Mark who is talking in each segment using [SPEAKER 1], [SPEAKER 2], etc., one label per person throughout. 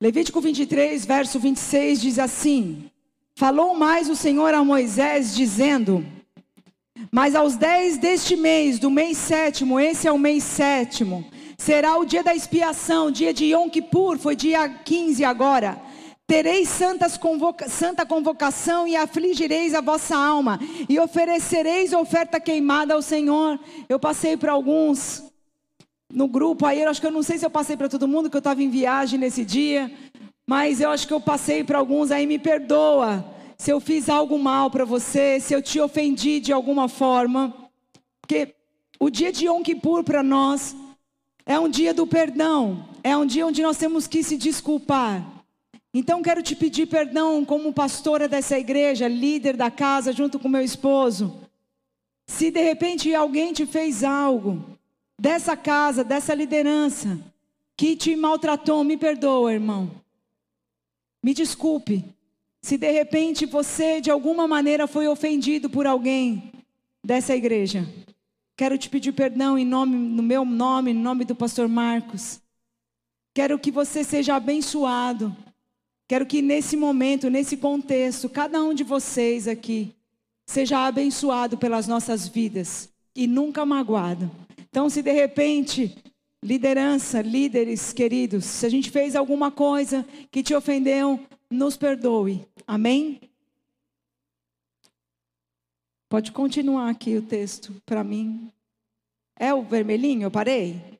[SPEAKER 1] Levítico 23, verso 26 diz assim: Falou mais o Senhor a Moisés, dizendo: Mas aos dez deste mês, do mês sétimo, esse é o mês sétimo, será o dia da expiação, dia de Yom Kippur, foi dia 15 agora. Tereis convoca santa convocação e afligireis a vossa alma, e oferecereis oferta queimada ao Senhor. Eu passei para alguns no grupo aí, eu acho que eu não sei se eu passei para todo mundo, que eu estava em viagem nesse dia, mas eu acho que eu passei para alguns aí, me perdoa se eu fiz algo mal para você, se eu te ofendi de alguma forma, porque o dia de Yom Kippur para nós é um dia do perdão, é um dia onde nós temos que se desculpar. Então quero te pedir perdão como pastora dessa igreja, líder da casa, junto com meu esposo. Se de repente alguém te fez algo dessa casa, dessa liderança, que te maltratou, me perdoa, irmão. Me desculpe. Se de repente você de alguma maneira foi ofendido por alguém dessa igreja, quero te pedir perdão em nome, no meu nome, em nome do pastor Marcos. Quero que você seja abençoado Quero que nesse momento, nesse contexto, cada um de vocês aqui seja abençoado pelas nossas vidas e nunca magoado. Então, se de repente, liderança, líderes queridos, se a gente fez alguma coisa que te ofendeu, nos perdoe. Amém? Pode continuar aqui o texto para mim. É o vermelhinho? Eu parei?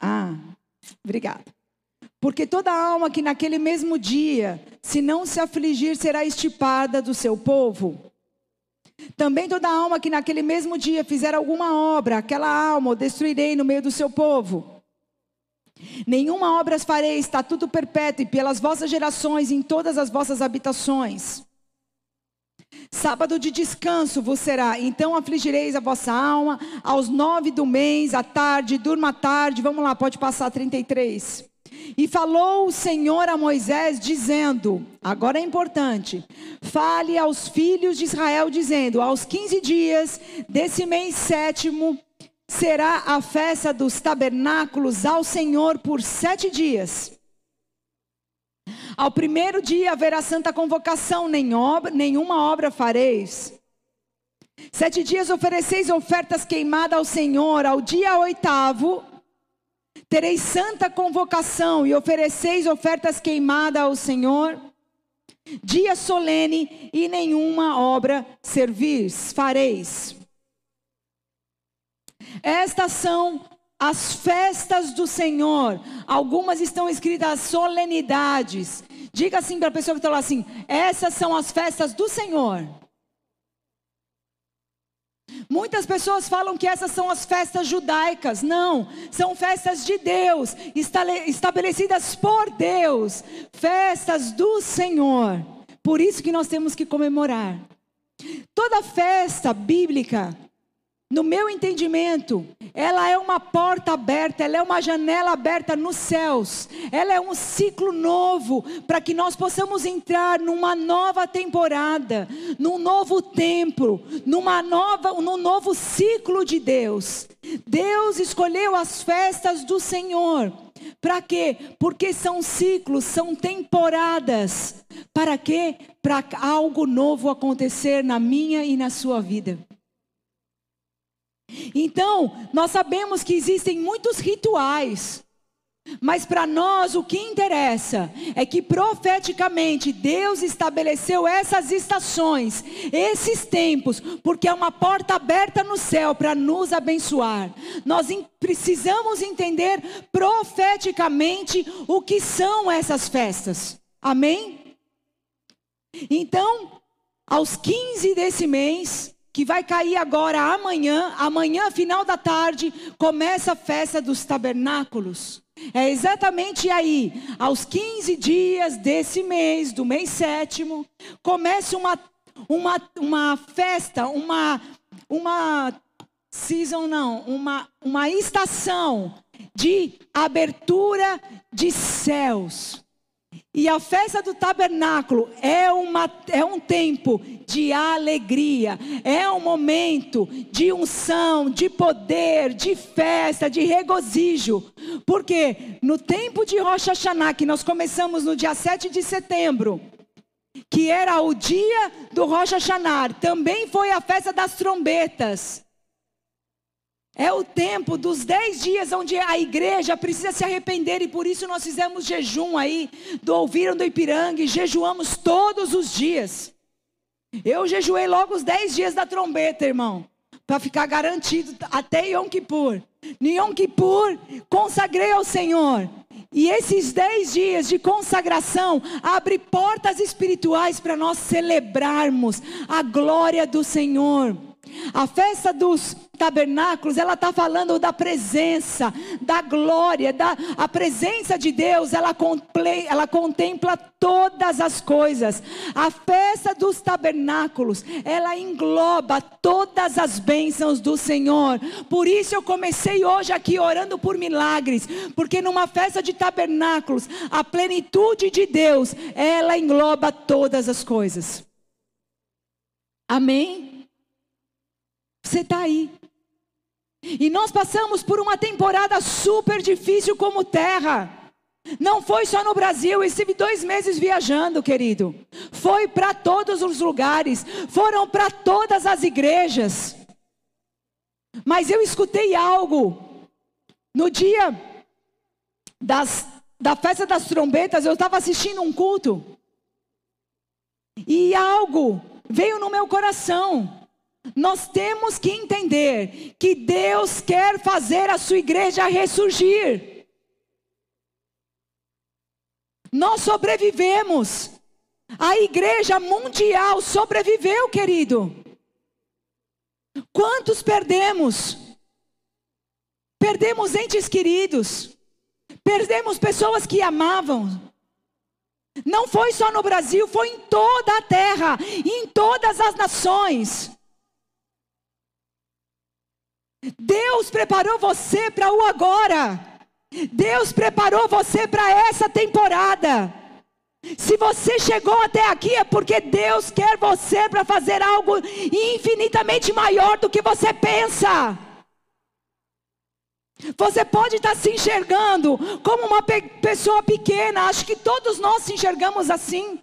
[SPEAKER 1] Ah, obrigada. Porque toda alma que naquele mesmo dia, se não se afligir, será estipada do seu povo. Também toda alma que naquele mesmo dia fizer alguma obra, aquela alma destruirei no meio do seu povo. Nenhuma obra farei, estatuto perpétuo, e pelas vossas gerações em todas as vossas habitações. Sábado de descanso vos será, então afligireis a vossa alma, aos nove do mês, à tarde, durma à tarde, vamos lá, pode passar 33. E falou o Senhor a Moisés, dizendo: agora é importante, fale aos filhos de Israel, dizendo: aos 15 dias desse mês sétimo será a festa dos tabernáculos ao Senhor por sete dias. Ao primeiro dia haverá santa convocação, nem obra, nenhuma obra fareis. Sete dias ofereceis ofertas queimadas ao Senhor, ao dia oitavo Tereis santa convocação e ofereceis ofertas queimadas ao Senhor. Dia solene e nenhuma obra servis, fareis. Estas são as festas do Senhor. Algumas estão escritas solenidades. Diga assim para a pessoa que está lá assim: essas são as festas do Senhor. Muitas pessoas falam que essas são as festas judaicas. Não, são festas de Deus, estabelecidas por Deus, festas do Senhor. Por isso que nós temos que comemorar. Toda festa bíblica no meu entendimento, ela é uma porta aberta, ela é uma janela aberta nos céus, ela é um ciclo novo para que nós possamos entrar numa nova temporada, num novo tempo, numa nova, num novo ciclo de Deus. Deus escolheu as festas do Senhor. Para quê? Porque são ciclos, são temporadas. Para quê? Para algo novo acontecer na minha e na sua vida. Então, nós sabemos que existem muitos rituais, mas para nós o que interessa é que profeticamente Deus estabeleceu essas estações, esses tempos, porque é uma porta aberta no céu para nos abençoar. Nós precisamos entender profeticamente o que são essas festas. Amém? Então, aos 15 desse mês, que vai cair agora amanhã, amanhã, final da tarde, começa a festa dos tabernáculos. É exatamente aí, aos 15 dias desse mês, do mês sétimo, começa uma, uma, uma festa, uma, uma season não, uma, uma estação de abertura de céus. E a festa do tabernáculo é, uma, é um tempo de alegria, é um momento de unção, de poder, de festa, de regozijo. Porque no tempo de Rosh Hashanah, que nós começamos no dia 7 de setembro, que era o dia do Rosh Hashanah, também foi a festa das trombetas. É o tempo dos dez dias onde a igreja precisa se arrepender e por isso nós fizemos jejum aí do Ouviram do Ipiranga e jejuamos todos os dias. Eu jejuei logo os dez dias da trombeta, irmão, para ficar garantido até Yom Kippur. No Yom Kippur, consagrei ao Senhor. E esses dez dias de consagração abre portas espirituais para nós celebrarmos a glória do Senhor. A festa dos tabernáculos, ela está falando da presença, da glória, da a presença de Deus, ela, comple, ela contempla todas as coisas. A festa dos tabernáculos, ela engloba todas as bênçãos do Senhor. Por isso eu comecei hoje aqui orando por milagres, porque numa festa de tabernáculos, a plenitude de Deus, ela engloba todas as coisas. Amém? Você está aí. E nós passamos por uma temporada super difícil como terra. Não foi só no Brasil, estive dois meses viajando, querido. Foi para todos os lugares, foram para todas as igrejas. Mas eu escutei algo. No dia das, da festa das trombetas, eu estava assistindo um culto. E algo veio no meu coração. Nós temos que entender que Deus quer fazer a sua igreja ressurgir. Nós sobrevivemos. A igreja mundial sobreviveu, querido. Quantos perdemos? Perdemos entes queridos. Perdemos pessoas que amavam. Não foi só no Brasil, foi em toda a terra, em todas as nações. Deus preparou você para o agora. Deus preparou você para essa temporada. Se você chegou até aqui é porque Deus quer você para fazer algo infinitamente maior do que você pensa. Você pode estar se enxergando como uma pe pessoa pequena, acho que todos nós se enxergamos assim.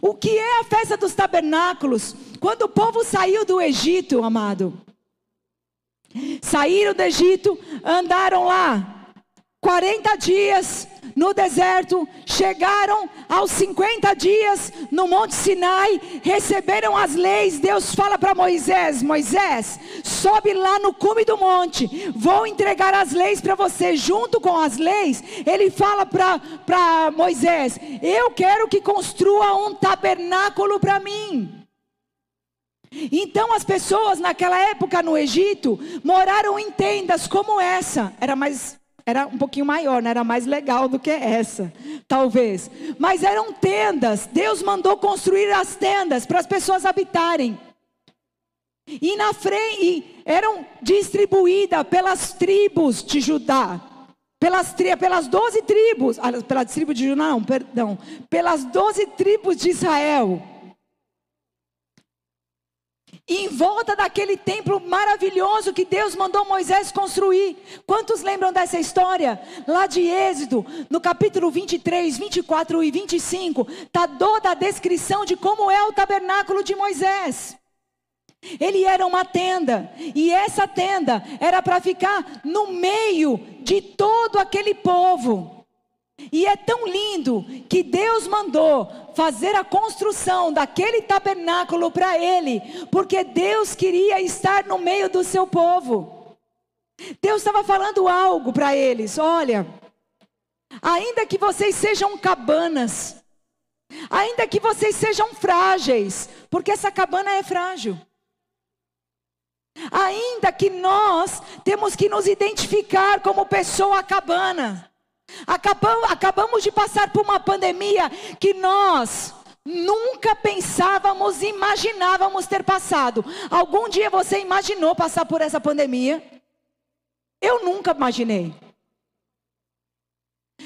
[SPEAKER 1] O que é a festa dos tabernáculos? Quando o povo saiu do Egito, amado, Saíram do Egito, andaram lá 40 dias no deserto, chegaram aos 50 dias no Monte Sinai, receberam as leis. Deus fala para Moisés: Moisés, sobe lá no cume do monte, vou entregar as leis para você. Junto com as leis, ele fala para Moisés: Eu quero que construa um tabernáculo para mim. Então as pessoas naquela época no Egito moraram em tendas como essa. Era mais era um pouquinho maior, né? era mais legal do que essa, talvez. Mas eram tendas. Deus mandou construir as tendas para as pessoas habitarem. E na frente eram distribuídas pelas tribos de Judá. Pelas, pelas 12 tribos, ah, pela tribo de Judá, não, perdão, pelas 12 tribos de Israel em volta daquele templo maravilhoso que Deus mandou Moisés construir. Quantos lembram dessa história? Lá de Êxodo, no capítulo 23, 24 e 25, está toda a descrição de como é o tabernáculo de Moisés. Ele era uma tenda, e essa tenda era para ficar no meio de todo aquele povo. E é tão lindo que Deus mandou fazer a construção daquele tabernáculo para ele, porque Deus queria estar no meio do seu povo. Deus estava falando algo para eles: olha, ainda que vocês sejam cabanas, ainda que vocês sejam frágeis, porque essa cabana é frágil. Ainda que nós temos que nos identificar como pessoa cabana. Acabamos, acabamos de passar por uma pandemia que nós nunca pensávamos, imaginávamos ter passado. Algum dia você imaginou passar por essa pandemia? Eu nunca imaginei.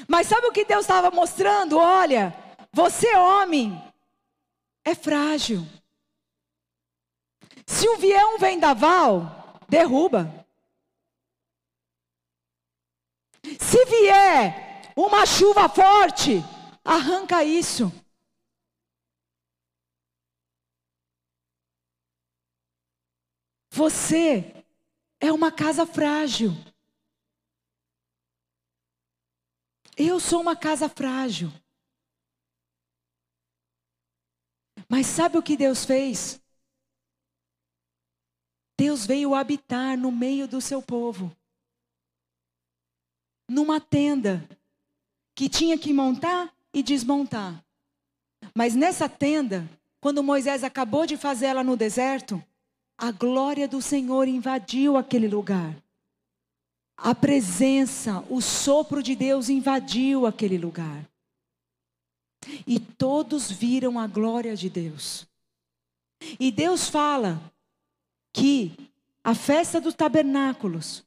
[SPEAKER 1] Mas sabe o que Deus estava mostrando? Olha, você, homem, é frágil. Se vier um vendaval, derruba. Se vier uma chuva forte, arranca isso. Você é uma casa frágil. Eu sou uma casa frágil. Mas sabe o que Deus fez? Deus veio habitar no meio do seu povo. Numa tenda que tinha que montar e desmontar. Mas nessa tenda, quando Moisés acabou de fazer ela no deserto, a glória do Senhor invadiu aquele lugar. A presença, o sopro de Deus invadiu aquele lugar. E todos viram a glória de Deus. E Deus fala que a festa dos tabernáculos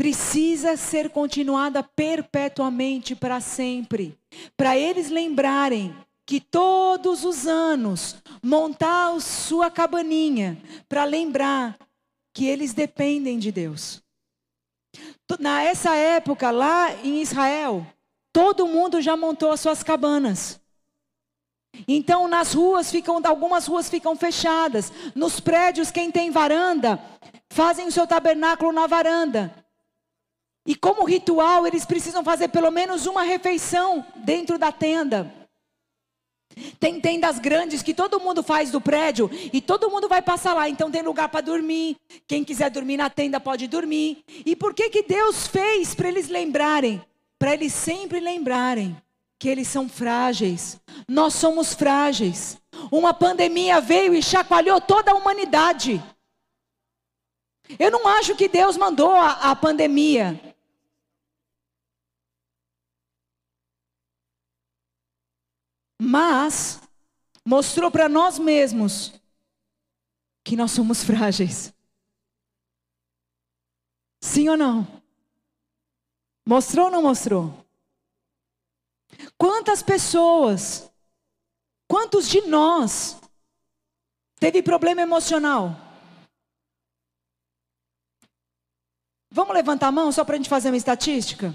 [SPEAKER 1] precisa ser continuada perpetuamente para sempre, para eles lembrarem que todos os anos montar sua cabaninha para lembrar que eles dependem de Deus. Nessa época, lá em Israel, todo mundo já montou as suas cabanas. Então, nas ruas ficam, algumas ruas ficam fechadas. Nos prédios, quem tem varanda, fazem o seu tabernáculo na varanda. E como ritual, eles precisam fazer pelo menos uma refeição dentro da tenda. Tem tendas grandes que todo mundo faz do prédio e todo mundo vai passar lá, então tem lugar para dormir. Quem quiser dormir na tenda pode dormir. E por que que Deus fez para eles lembrarem? Para eles sempre lembrarem que eles são frágeis. Nós somos frágeis. Uma pandemia veio e chacoalhou toda a humanidade. Eu não acho que Deus mandou a, a pandemia. Mas mostrou para nós mesmos que nós somos frágeis. Sim ou não? Mostrou ou não mostrou? Quantas pessoas, quantos de nós teve problema emocional? Vamos levantar a mão só para a gente fazer uma estatística?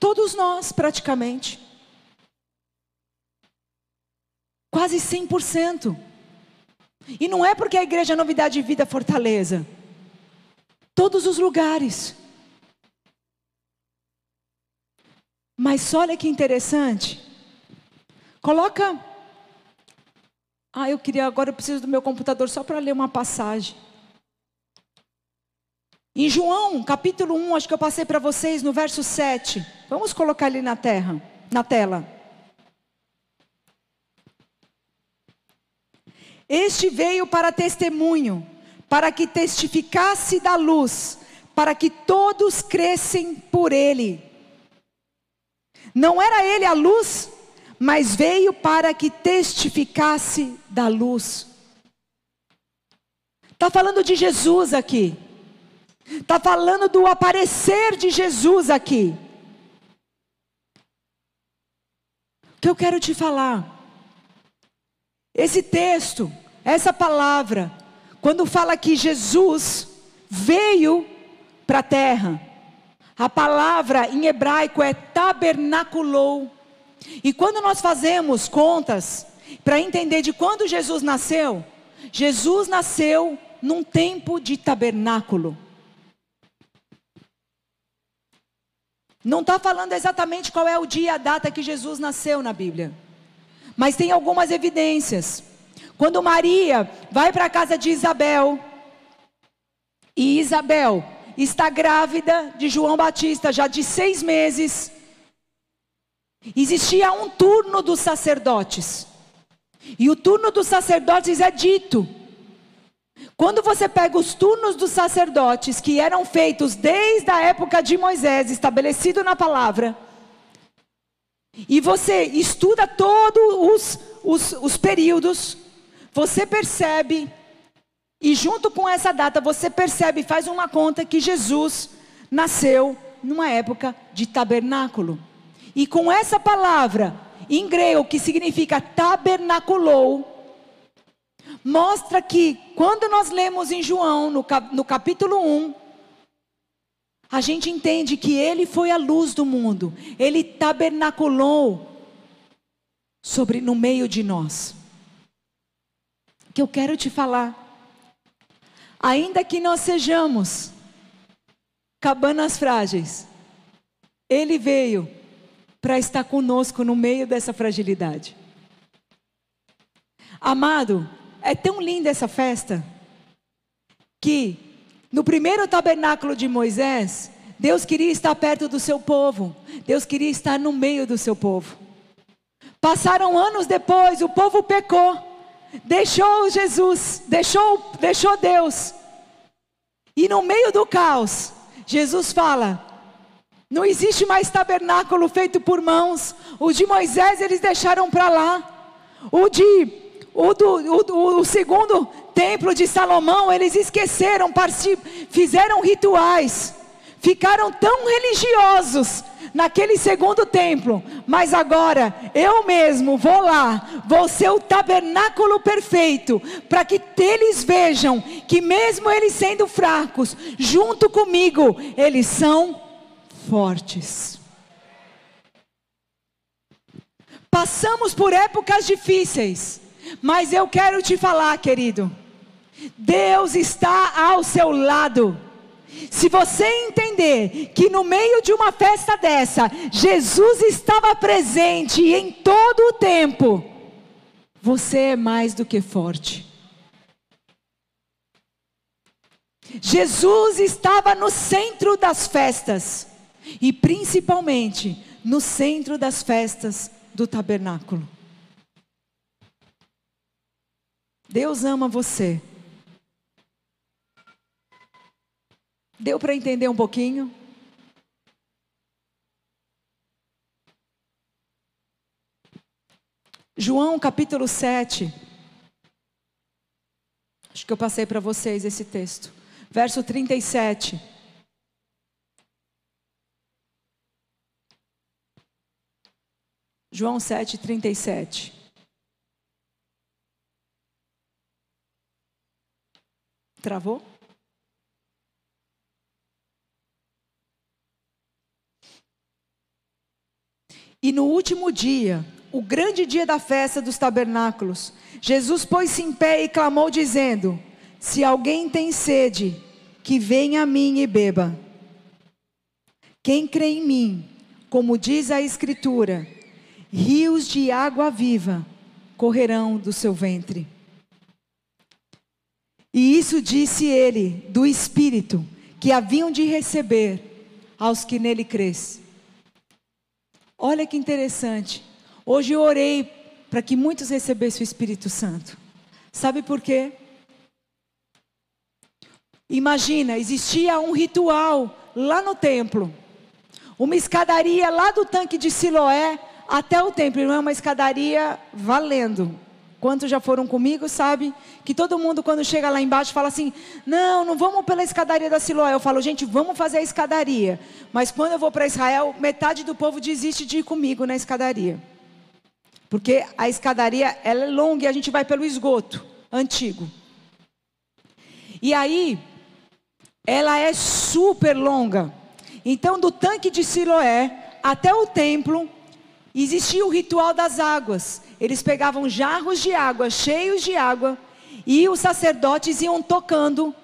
[SPEAKER 1] Todos nós, praticamente. Quase 100%. E não é porque a igreja é Novidade de Vida Fortaleza. Todos os lugares. Mas olha que interessante. Coloca. Ah, eu queria agora eu preciso do meu computador só para ler uma passagem. Em João, capítulo 1, acho que eu passei para vocês no verso 7. Vamos colocar ali na terra, na tela. Este veio para testemunho, para que testificasse da luz, para que todos crescem por ele. Não era ele a luz, mas veio para que testificasse da luz. Está falando de Jesus aqui. Está falando do aparecer de Jesus aqui. O que eu quero te falar? Esse texto, essa palavra, quando fala que Jesus veio para a terra, a palavra em hebraico é tabernaculou. E quando nós fazemos contas para entender de quando Jesus nasceu, Jesus nasceu num tempo de tabernáculo. Não está falando exatamente qual é o dia a data que Jesus nasceu na Bíblia. Mas tem algumas evidências. Quando Maria vai para a casa de Isabel, e Isabel está grávida de João Batista, já de seis meses, existia um turno dos sacerdotes. E o turno dos sacerdotes é dito. Quando você pega os turnos dos sacerdotes, que eram feitos desde a época de Moisés, estabelecido na palavra, e você estuda todos os, os, os períodos, você percebe, e junto com essa data você percebe, faz uma conta que Jesus nasceu numa época de tabernáculo. E com essa palavra, em grego, que significa tabernaculou, mostra que quando nós lemos em João, no, cap, no capítulo 1, a gente entende que ele foi a luz do mundo, ele tabernaculou sobre no meio de nós. Que eu quero te falar. Ainda que nós sejamos cabanas frágeis, ele veio para estar conosco no meio dessa fragilidade. Amado, é tão linda essa festa que no primeiro tabernáculo de Moisés, Deus queria estar perto do seu povo. Deus queria estar no meio do seu povo. Passaram anos depois, o povo pecou, deixou Jesus, deixou, deixou Deus. E no meio do caos, Jesus fala: não existe mais tabernáculo feito por mãos. O de Moisés eles deixaram para lá. O de o, do, o, o, segundo templo de Salomão eles esqueceram, fizeram rituais, ficaram tão religiosos naquele segundo templo, mas agora eu mesmo vou lá, vou ser o tabernáculo perfeito, para que eles vejam que, mesmo eles sendo fracos, junto comigo, eles são fortes. Passamos por épocas difíceis, mas eu quero te falar, querido, Deus está ao seu lado. Se você entender que no meio de uma festa dessa, Jesus estava presente em todo o tempo, você é mais do que forte. Jesus estava no centro das festas, e principalmente no centro das festas do tabernáculo. Deus ama você. Deu para entender um pouquinho? João capítulo 7. Acho que eu passei para vocês esse texto. Verso 37. João 7, 37. Travou? E no último dia, o grande dia da festa dos tabernáculos, Jesus pôs-se em pé e clamou, dizendo: Se alguém tem sede, que venha a mim e beba. Quem crê em mim, como diz a Escritura, rios de água viva correrão do seu ventre. E isso disse ele do Espírito que haviam de receber aos que nele crescem. Olha que interessante. Hoje eu orei para que muitos recebessem o Espírito Santo. Sabe por quê? Imagina, existia um ritual lá no templo. Uma escadaria lá do tanque de Siloé até o templo. Não é uma escadaria valendo. Quantos já foram comigo, sabe? Que todo mundo, quando chega lá embaixo, fala assim: não, não vamos pela escadaria da Siloé. Eu falo, gente, vamos fazer a escadaria. Mas quando eu vou para Israel, metade do povo desiste de ir comigo na escadaria. Porque a escadaria ela é longa e a gente vai pelo esgoto antigo. E aí, ela é super longa. Então, do tanque de Siloé até o templo, existia o ritual das águas. Eles pegavam jarros de água, cheios de água, e os sacerdotes iam tocando,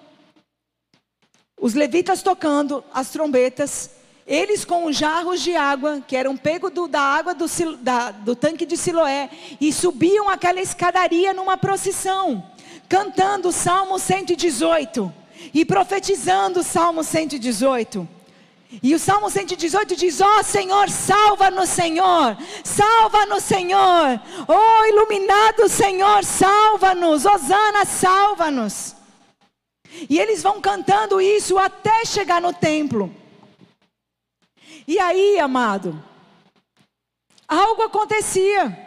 [SPEAKER 1] os levitas tocando as trombetas, eles com os jarros de água, que eram pegos do, da água do, da, do tanque de Siloé, e subiam aquela escadaria numa procissão, cantando o Salmo 118 e profetizando o Salmo 118. E o Salmo 118 diz: Ó oh, Senhor, salva-nos, Senhor, salva-nos, Senhor, ó oh, iluminado Senhor, salva-nos, Osana, salva-nos. E eles vão cantando isso até chegar no templo. E aí, amado, algo acontecia.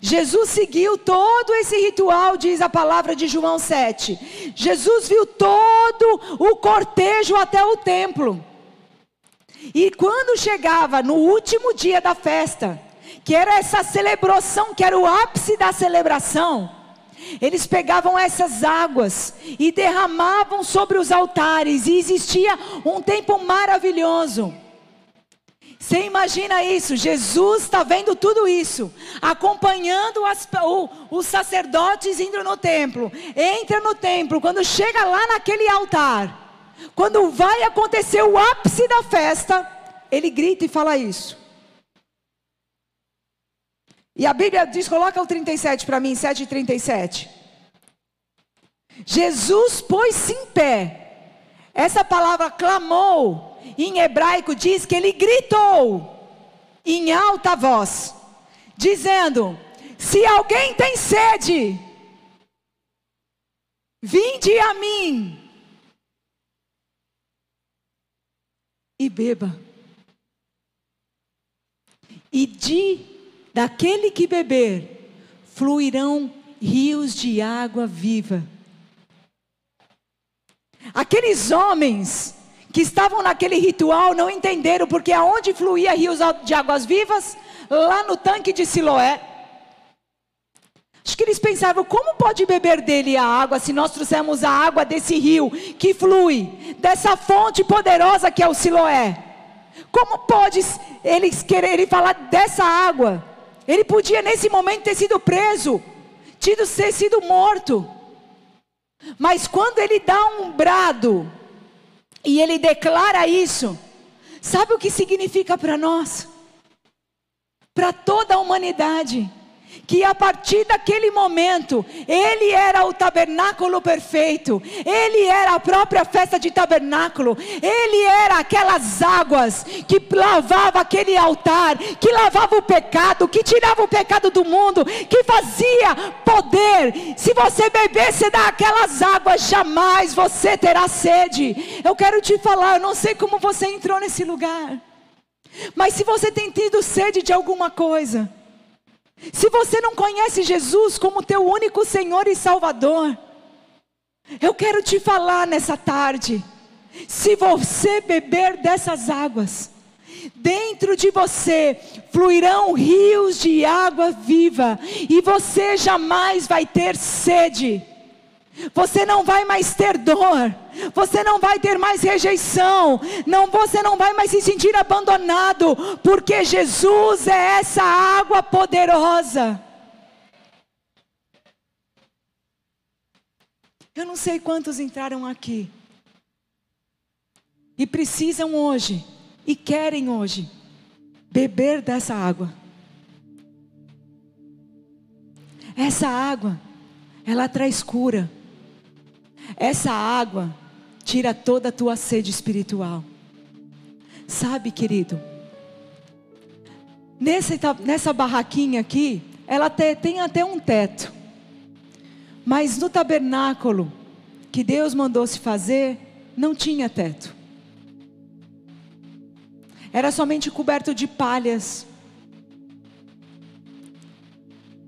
[SPEAKER 1] Jesus seguiu todo esse ritual, diz a palavra de João 7. Jesus viu todo o cortejo até o templo. E quando chegava no último dia da festa, que era essa celebração, que era o ápice da celebração, eles pegavam essas águas e derramavam sobre os altares, e existia um tempo maravilhoso. Você imagina isso? Jesus está vendo tudo isso, acompanhando as, o, os sacerdotes indo no templo. Entra no templo, quando chega lá naquele altar, quando vai acontecer o ápice da festa, ele grita e fala isso. E a Bíblia diz, coloca o 37 para mim, 7,37. Jesus pôs-se em pé. Essa palavra clamou, em hebraico diz que ele gritou em alta voz, dizendo: Se alguém tem sede, vinde a mim e beba. E de daquele que beber, fluirão rios de água viva. Aqueles homens que estavam naquele ritual não entenderam porque aonde fluía rios de águas vivas? Lá no tanque de Siloé. Acho que eles pensavam, como pode beber dele a água se nós trouxemos a água desse rio que flui, dessa fonte poderosa que é o Siloé? Como pode eles quererem falar dessa água? Ele podia nesse momento ter sido preso, tido ser sido morto. Mas quando ele dá um brado e ele declara isso, sabe o que significa para nós? Para toda a humanidade que a partir daquele momento, ele era o tabernáculo perfeito, ele era a própria festa de tabernáculo, ele era aquelas águas que lavava aquele altar, que lavava o pecado, que tirava o pecado do mundo, que fazia poder. Se você bebesse daquelas águas, jamais você terá sede. Eu quero te falar, eu não sei como você entrou nesse lugar. Mas se você tem tido sede de alguma coisa, se você não conhece Jesus como teu único Senhor e Salvador, eu quero te falar nessa tarde. Se você beber dessas águas, dentro de você fluirão rios de água viva, e você jamais vai ter sede. Você não vai mais ter dor, você não vai ter mais rejeição, não, você não vai mais se sentir abandonado, porque Jesus é essa água poderosa. Eu não sei quantos entraram aqui e precisam hoje e querem hoje beber dessa água. Essa água, ela traz cura. Essa água tira toda a tua sede espiritual. Sabe, querido? Nessa, nessa barraquinha aqui, ela te, tem até um teto. Mas no tabernáculo que Deus mandou se fazer, não tinha teto. Era somente coberto de palhas.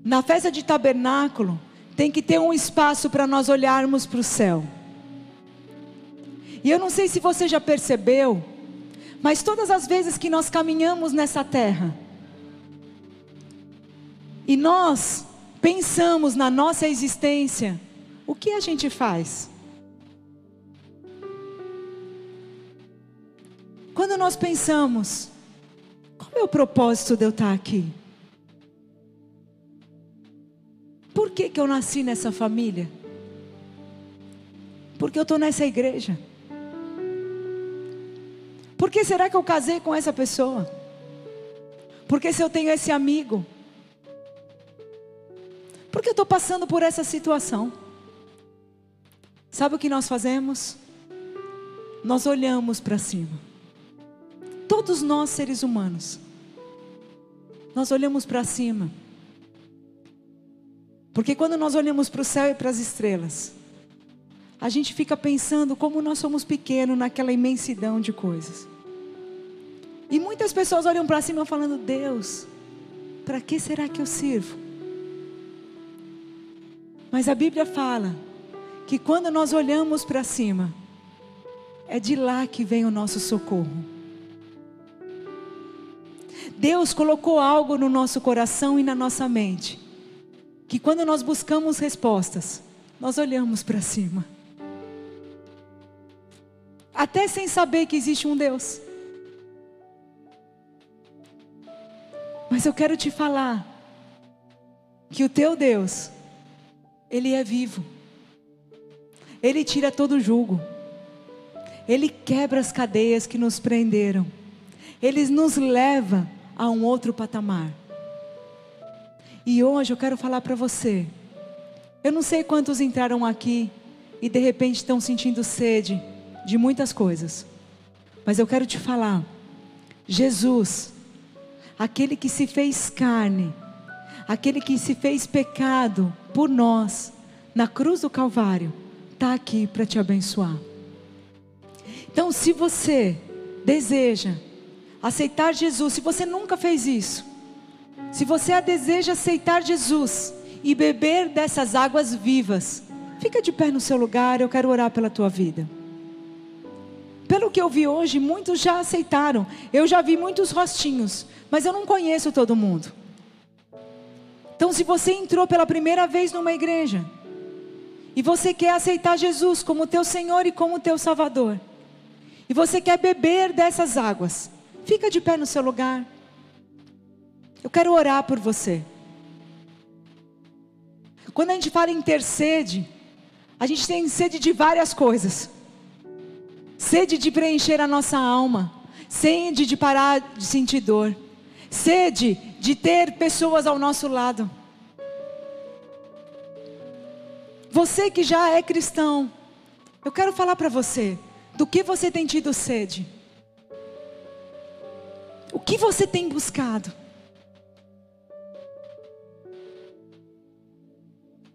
[SPEAKER 1] Na festa de tabernáculo, tem que ter um espaço para nós olharmos para o céu. E eu não sei se você já percebeu, mas todas as vezes que nós caminhamos nessa terra, e nós pensamos na nossa existência, o que a gente faz? Quando nós pensamos, qual é o propósito de eu estar aqui? Por que, que eu nasci nessa família? Porque eu estou nessa igreja. Por que será que eu casei com essa pessoa? Porque se eu tenho esse amigo? Porque eu estou passando por essa situação? Sabe o que nós fazemos? Nós olhamos para cima. Todos nós, seres humanos, nós olhamos para cima porque quando nós olhamos para o céu e para as estrelas, a gente fica pensando como nós somos pequenos naquela imensidão de coisas. E muitas pessoas olham para cima falando: Deus, para que será que eu sirvo? Mas a Bíblia fala que quando nós olhamos para cima, é de lá que vem o nosso socorro. Deus colocou algo no nosso coração e na nossa mente. Que quando nós buscamos respostas, nós olhamos para cima. Até sem saber que existe um Deus. Mas eu quero te falar que o teu Deus, Ele é vivo. Ele tira todo julgo. Ele quebra as cadeias que nos prenderam. Ele nos leva a um outro patamar. E hoje eu quero falar para você. Eu não sei quantos entraram aqui e de repente estão sentindo sede de muitas coisas. Mas eu quero te falar. Jesus, aquele que se fez carne, aquele que se fez pecado por nós, na cruz do Calvário, está aqui para te abençoar. Então, se você deseja aceitar Jesus, se você nunca fez isso, se você deseja aceitar Jesus e beber dessas águas vivas, fica de pé no seu lugar, eu quero orar pela tua vida. Pelo que eu vi hoje, muitos já aceitaram. Eu já vi muitos rostinhos, mas eu não conheço todo mundo. Então, se você entrou pela primeira vez numa igreja e você quer aceitar Jesus como teu Senhor e como teu Salvador, e você quer beber dessas águas, fica de pé no seu lugar. Eu quero orar por você. Quando a gente fala em ter sede, a gente tem sede de várias coisas. Sede de preencher a nossa alma, sede de parar de sentir dor, sede de ter pessoas ao nosso lado. Você que já é cristão, eu quero falar para você, do que você tem tido sede? O que você tem buscado?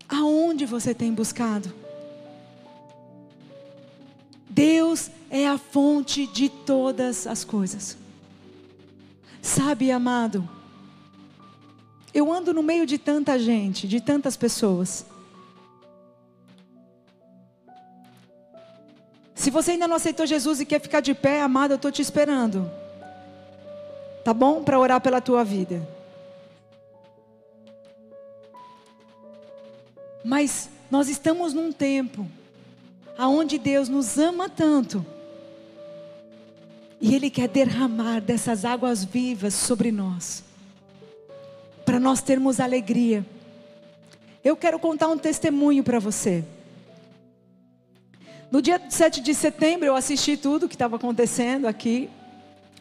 [SPEAKER 1] Aonde você tem buscado? Deus é a fonte de todas as coisas. Sabe, amado, eu ando no meio de tanta gente, de tantas pessoas. Se você ainda não aceitou Jesus e quer ficar de pé, amado, eu estou te esperando. Tá bom? Para orar pela tua vida. Mas nós estamos num tempo aonde Deus nos ama tanto. E Ele quer derramar dessas águas vivas sobre nós. Para nós termos alegria. Eu quero contar um testemunho para você. No dia 7 de setembro eu assisti tudo o que estava acontecendo aqui,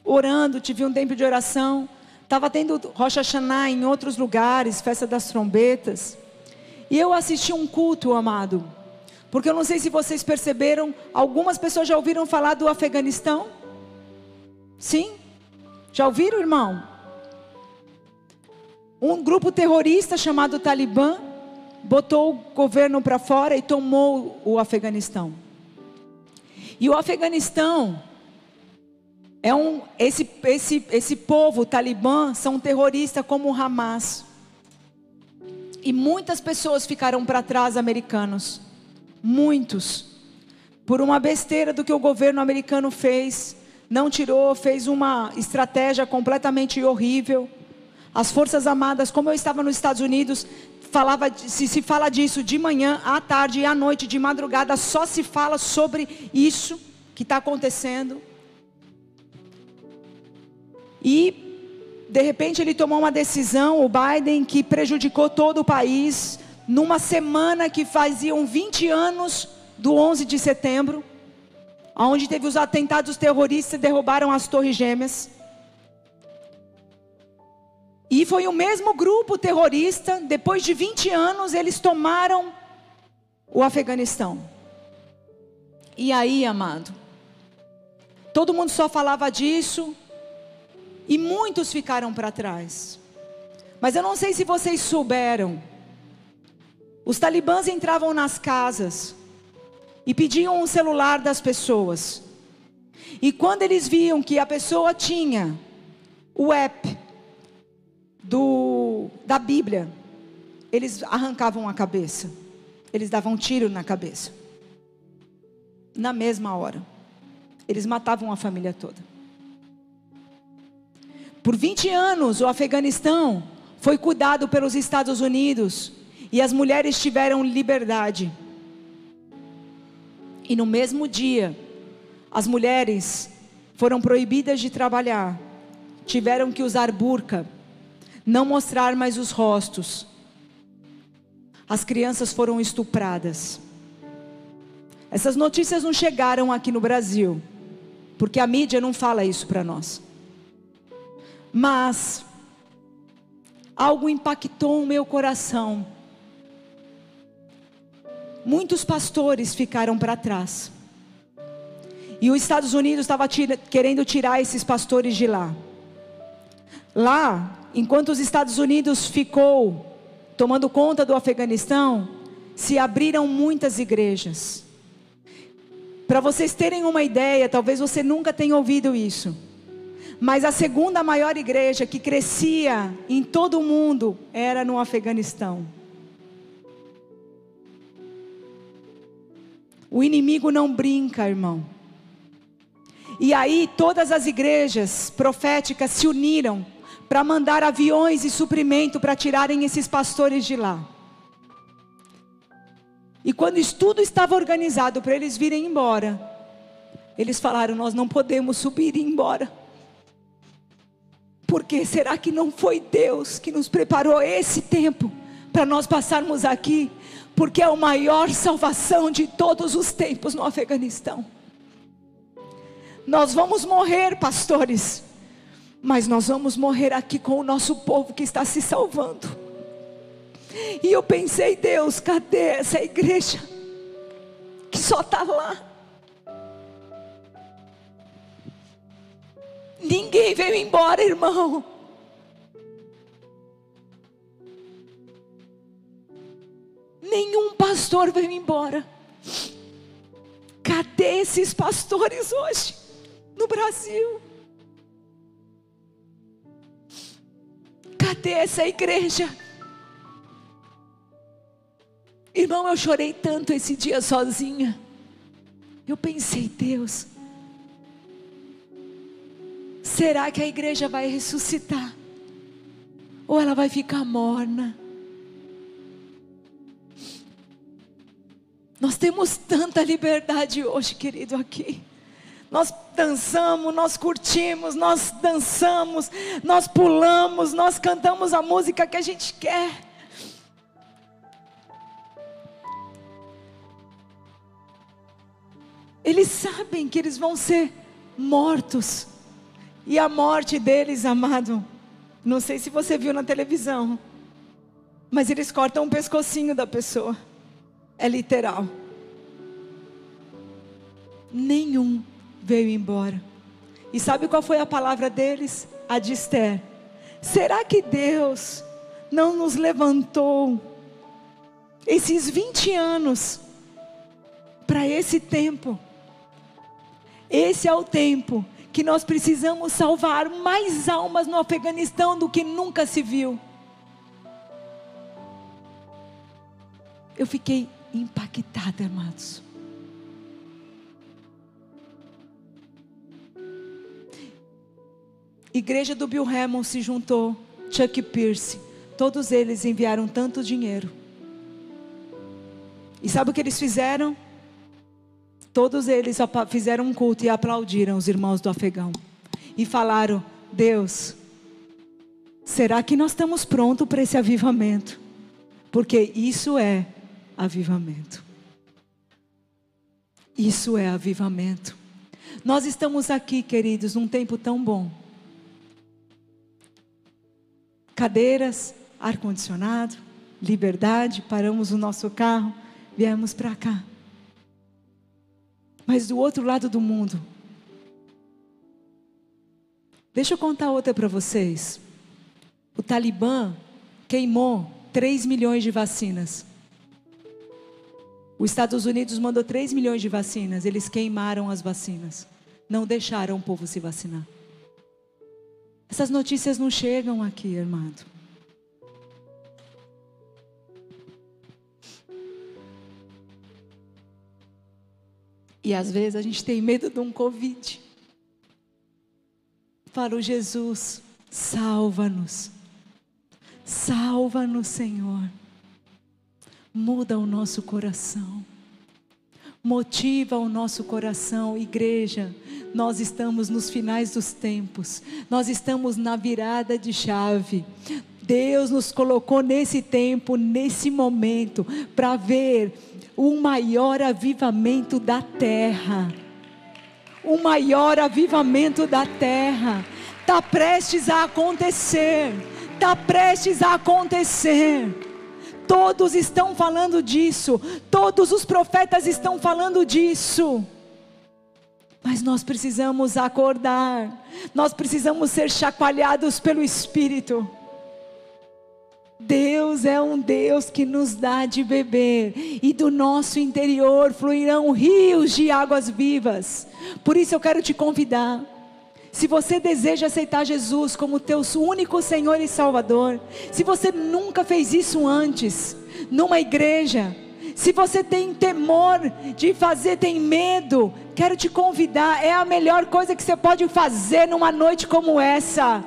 [SPEAKER 1] orando, tive um tempo de oração. Estava tendo Rocha Xaná em outros lugares, festa das trombetas. E eu assisti um culto, amado. Porque eu não sei se vocês perceberam, algumas pessoas já ouviram falar do Afeganistão? Sim? Já ouviram, irmão? Um grupo terrorista chamado Talibã botou o governo para fora e tomou o Afeganistão. E o Afeganistão é um esse esse esse povo talibã são terroristas como o Hamas. E muitas pessoas ficaram para trás americanos. Muitos. Por uma besteira do que o governo americano fez, não tirou, fez uma estratégia completamente horrível. As Forças Armadas, como eu estava nos Estados Unidos, falava, se, se fala disso de manhã, à tarde e à noite, de madrugada, só se fala sobre isso que está acontecendo. E de repente ele tomou uma decisão, o Biden, que prejudicou todo o país, numa semana que faziam 20 anos do 11 de setembro, onde teve os atentados terroristas e derrubaram as Torres Gêmeas. E foi o mesmo grupo terrorista, depois de 20 anos, eles tomaram o Afeganistão. E aí, amado, todo mundo só falava disso, e muitos ficaram para trás. Mas eu não sei se vocês souberam, os talibãs entravam nas casas e pediam um celular das pessoas. E quando eles viam que a pessoa tinha o app do, da Bíblia, eles arrancavam a cabeça. Eles davam um tiro na cabeça. Na mesma hora. Eles matavam a família toda. Por 20 anos, o Afeganistão foi cuidado pelos Estados Unidos e as mulheres tiveram liberdade. E no mesmo dia, as mulheres foram proibidas de trabalhar, tiveram que usar burca, não mostrar mais os rostos. As crianças foram estupradas. Essas notícias não chegaram aqui no Brasil, porque a mídia não fala isso para nós. Mas algo impactou o meu coração. Muitos pastores ficaram para trás. E os Estados Unidos estava tira, querendo tirar esses pastores de lá. Lá, enquanto os Estados Unidos ficou tomando conta do Afeganistão, se abriram muitas igrejas. Para vocês terem uma ideia, talvez você nunca tenha ouvido isso. Mas a segunda maior igreja que crescia em todo o mundo era no Afeganistão. O inimigo não brinca, irmão. E aí todas as igrejas proféticas se uniram para mandar aviões e suprimento para tirarem esses pastores de lá. E quando isso tudo estava organizado para eles virem embora, eles falaram: Nós não podemos subir e ir embora. Porque será que não foi Deus que nos preparou esse tempo para nós passarmos aqui? Porque é a maior salvação de todos os tempos no Afeganistão. Nós vamos morrer, pastores, mas nós vamos morrer aqui com o nosso povo que está se salvando. E eu pensei, Deus, cadê essa igreja que só está lá? Ninguém veio embora, irmão. Nenhum pastor veio embora. Cadê esses pastores hoje no Brasil? Cadê essa igreja? Irmão, eu chorei tanto esse dia sozinha. Eu pensei, Deus, Será que a igreja vai ressuscitar? Ou ela vai ficar morna? Nós temos tanta liberdade hoje, querido, aqui. Nós dançamos, nós curtimos, nós dançamos, nós pulamos, nós cantamos a música que a gente quer. Eles sabem que eles vão ser mortos. E a morte deles, amado, não sei se você viu na televisão, mas eles cortam o pescocinho da pessoa. É literal. Nenhum veio embora. E sabe qual foi a palavra deles? A de Esther. Será que Deus não nos levantou esses 20 anos para esse tempo? Esse é o tempo que nós precisamos salvar mais almas no Afeganistão do que nunca se viu. Eu fiquei impactada, amados. Igreja do Bill Hamon se juntou, Chuck Pierce, todos eles enviaram tanto dinheiro. E sabe o que eles fizeram? Todos eles fizeram um culto e aplaudiram os irmãos do afegão. E falaram: Deus, será que nós estamos prontos para esse avivamento? Porque isso é avivamento. Isso é avivamento. Nós estamos aqui, queridos, num tempo tão bom. Cadeiras, ar-condicionado, liberdade, paramos o nosso carro, viemos para cá. Mas do outro lado do mundo, deixa eu contar outra para vocês. O Talibã queimou 3 milhões de vacinas. Os Estados Unidos mandou 3 milhões de vacinas, eles queimaram as vacinas. Não deixaram o povo se vacinar. Essas notícias não chegam aqui, irmão. E às vezes a gente tem medo de um Covid. Falo, Jesus, Salva-nos. Salva-nos, Senhor. Muda o nosso coração. Motiva o nosso coração, igreja. Nós estamos nos finais dos tempos. Nós estamos na virada de chave. Deus nos colocou nesse tempo, nesse momento, para ver o maior avivamento da terra. O maior avivamento da terra está prestes a acontecer. Está prestes a acontecer. Todos estão falando disso, todos os profetas estão falando disso. Mas nós precisamos acordar, nós precisamos ser chacoalhados pelo Espírito. Deus é um Deus que nos dá de beber, e do nosso interior fluirão rios de águas vivas. Por isso eu quero te convidar se você deseja aceitar Jesus como teu único Senhor e Salvador, se você nunca fez isso antes, numa igreja, se você tem temor de fazer, tem medo, quero te convidar, é a melhor coisa que você pode fazer numa noite como essa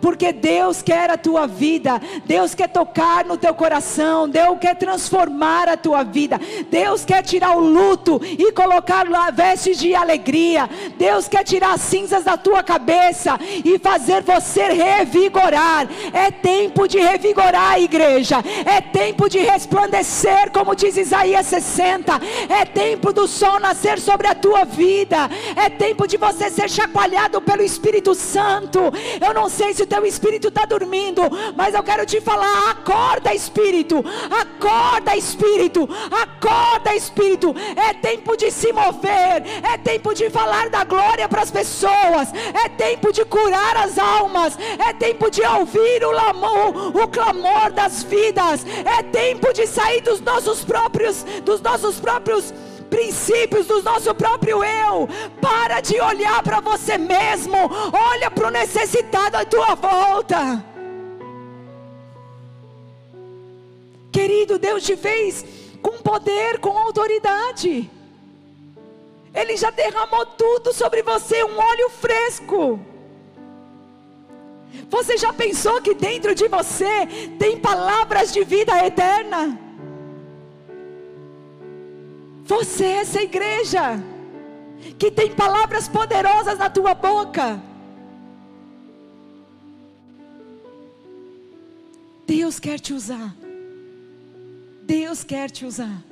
[SPEAKER 1] porque Deus quer a tua vida, Deus quer tocar no teu coração, Deus quer transformar a tua vida, Deus quer tirar o luto e colocar lá vestes de alegria, Deus quer tirar as cinzas da tua cabeça e fazer você revigorar. É tempo de revigorar, igreja, é tempo de resplandecer, como diz Isaías 60, é tempo do sol nascer sobre a tua vida, é tempo de você ser chacoalhado pelo Espírito Santo. Eu não sei se o teu espírito está dormindo, mas eu quero te falar: acorda, espírito, acorda, espírito, acorda, espírito. É tempo de se mover, é tempo de falar da glória para as pessoas, é tempo de curar as almas, é tempo de ouvir o, o clamor das vidas, é tempo de sair dos nossos próprios, dos nossos próprios princípios do nosso próprio eu. Para de olhar para você mesmo. Olha para o necessitado à tua volta. Querido, Deus te fez com poder, com autoridade. Ele já derramou tudo sobre você, um óleo fresco. Você já pensou que dentro de você tem palavras de vida eterna? Você é essa igreja que tem palavras poderosas na tua boca. Deus quer te usar. Deus quer te usar.